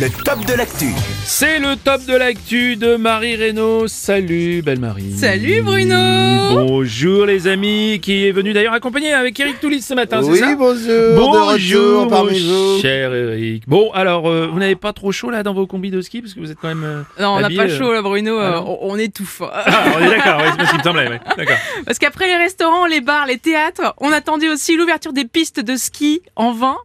le top de l'actu. C'est le top de l'actu de Marie Reynaud. Salut, belle Marie. Salut Bruno Bonjour les amis, qui est venu d'ailleurs accompagner avec Eric Toulis ce matin, c'est Oui, ça bonjour, Bonjour, parmi vous. cher Eric. Bon, alors, euh, vous n'avez pas trop chaud là dans vos combis de ski? Parce que vous êtes quand même. euh, Non, on n'a pas chaud là Bruno, euh, ah on, étouffe. Ah, on est d'accord, ouais, c'est ce qui me semblait, ouais. D'accord. Parce qu'après les restaurants, les bars, les théâtres, on attendait aussi l'ouverture des pistes de ski en vent.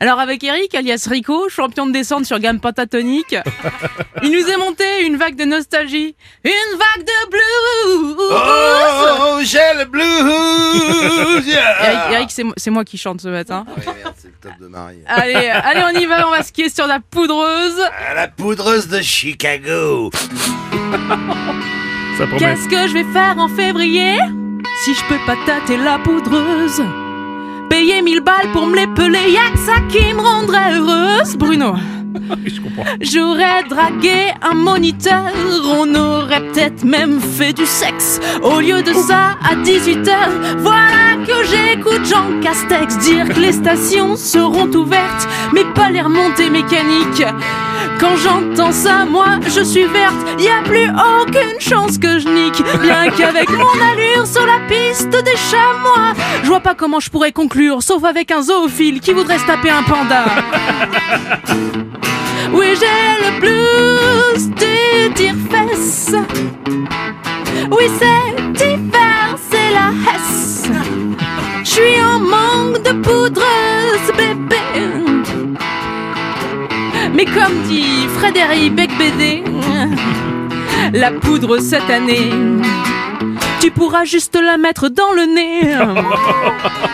Alors avec Eric, alias Rico, champion de descente sur gamme pentatonique, il nous est monté une vague de nostalgie, une vague de blues. Oh, j'ai le blues Eric, yeah. Eric, c'est moi- c'est moi qui chante ce matin. Oui, merde, c'est le top de Marie. Allez, allez, on y va, on va skier sur la poudreuse. À la poudreuse de Chicago. Qu'est-ce que je vais faire en février? Si je peux pas tâter la poudreuse Payer 1000 balles pour me l'épeler, y'a que ça qui me rendrait heureuse Bruno. j'aurais dragué un moniteur On aurait peut-être même fait du sexe Au lieu de ça, à 18h Voilà que j'écoute Jean Castex Dire que les stations seront ouvertes Mais pas les remontées mécaniques quand j'entends ça, moi je suis verte, y a plus aucune chance que je nique. Bien qu'avec mon allure sur la piste des chamois, je vois pas comment je pourrais conclure, sauf avec un zoophile qui voudrait se taper un panda. Oui, j'ai le blues du tire-fesse. Oui, c'est hiver, c'est la Hesse. Je suis en manque de poudreuse, bébé. Mais comme dit Frédéric Becbédé, la poudre cette année, tu pourras juste la mettre dans le nez.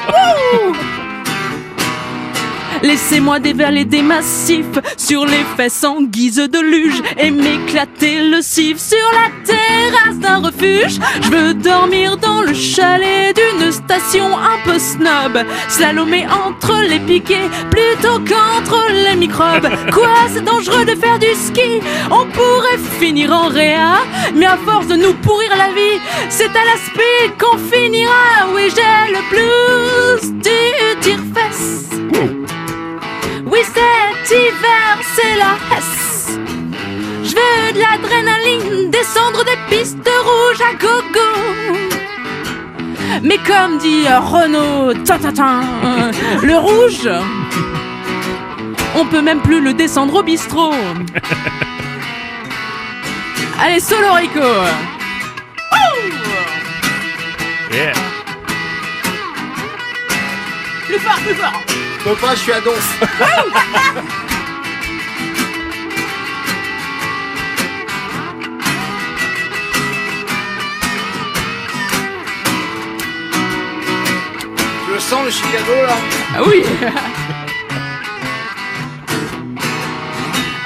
Laissez-moi dévaler des massifs sur les fesses en guise de luge et m'éclater le cif sur la terrasse d'un refuge. Je veux dormir dans le chalet d'une station un peu snob, slalomer entre les piquets plutôt qu'entre les microbes. Quoi, c'est dangereux de faire du ski? On pourrait finir en réa, mais à force de nous pourrir la vie, c'est à la speed qu'on finira. Oui, j'ai le blues du c'est la Hesse. Je veux de l'adrénaline, descendre des pistes rouges à gogo. Mais comme dit Renaud, le rouge, on peut même plus le descendre au bistrot. Allez, solo Rico. Yeah. Plus fort, plus fort. Je peux pas, je suis à Donf. Tu le sens le Chicago là Ah oui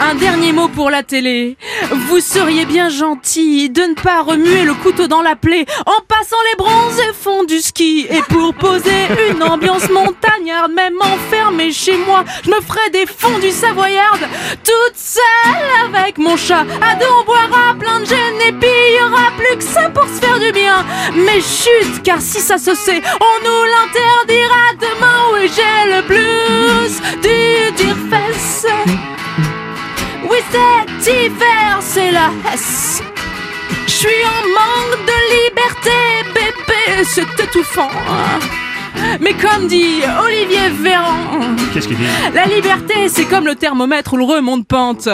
Un dernier mot pour la télé. Vous seriez bien gentil de ne pas remuer le couteau dans la plaie en passant les bronzes et fonds du ski. Et pour poser une ambiance montagnarde, même enfermée chez moi, je me ferai des fonds du savoyarde toute seule avec mon chat. À boira plein de gêne et puis y aura plus que ça pour se faire du bien. Mais chut, car si ça se sait, on nous l'interdira demain. Oui, j'ai le blues du. Oui, cet hiver, c'est la. Je suis en manque de liberté, bébé, c'est étouffant. Mais comme dit Olivier Véran, Qu'est-ce qu'il dit la liberté, c'est comme le thermomètre ou le remonte pente.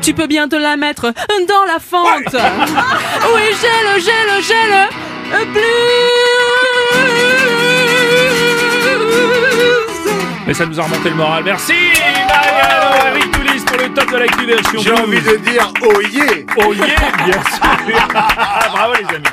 Tu peux bien te la mettre dans la fente. Oui, j'ai le, j'ai le, j'ai le blues. Et ça nous a remonté le moral. Merci Mariano, pour le top de l'actu version J'ai envie de dire oh yeah. Oh yeah, bien sûr. Bravo les amis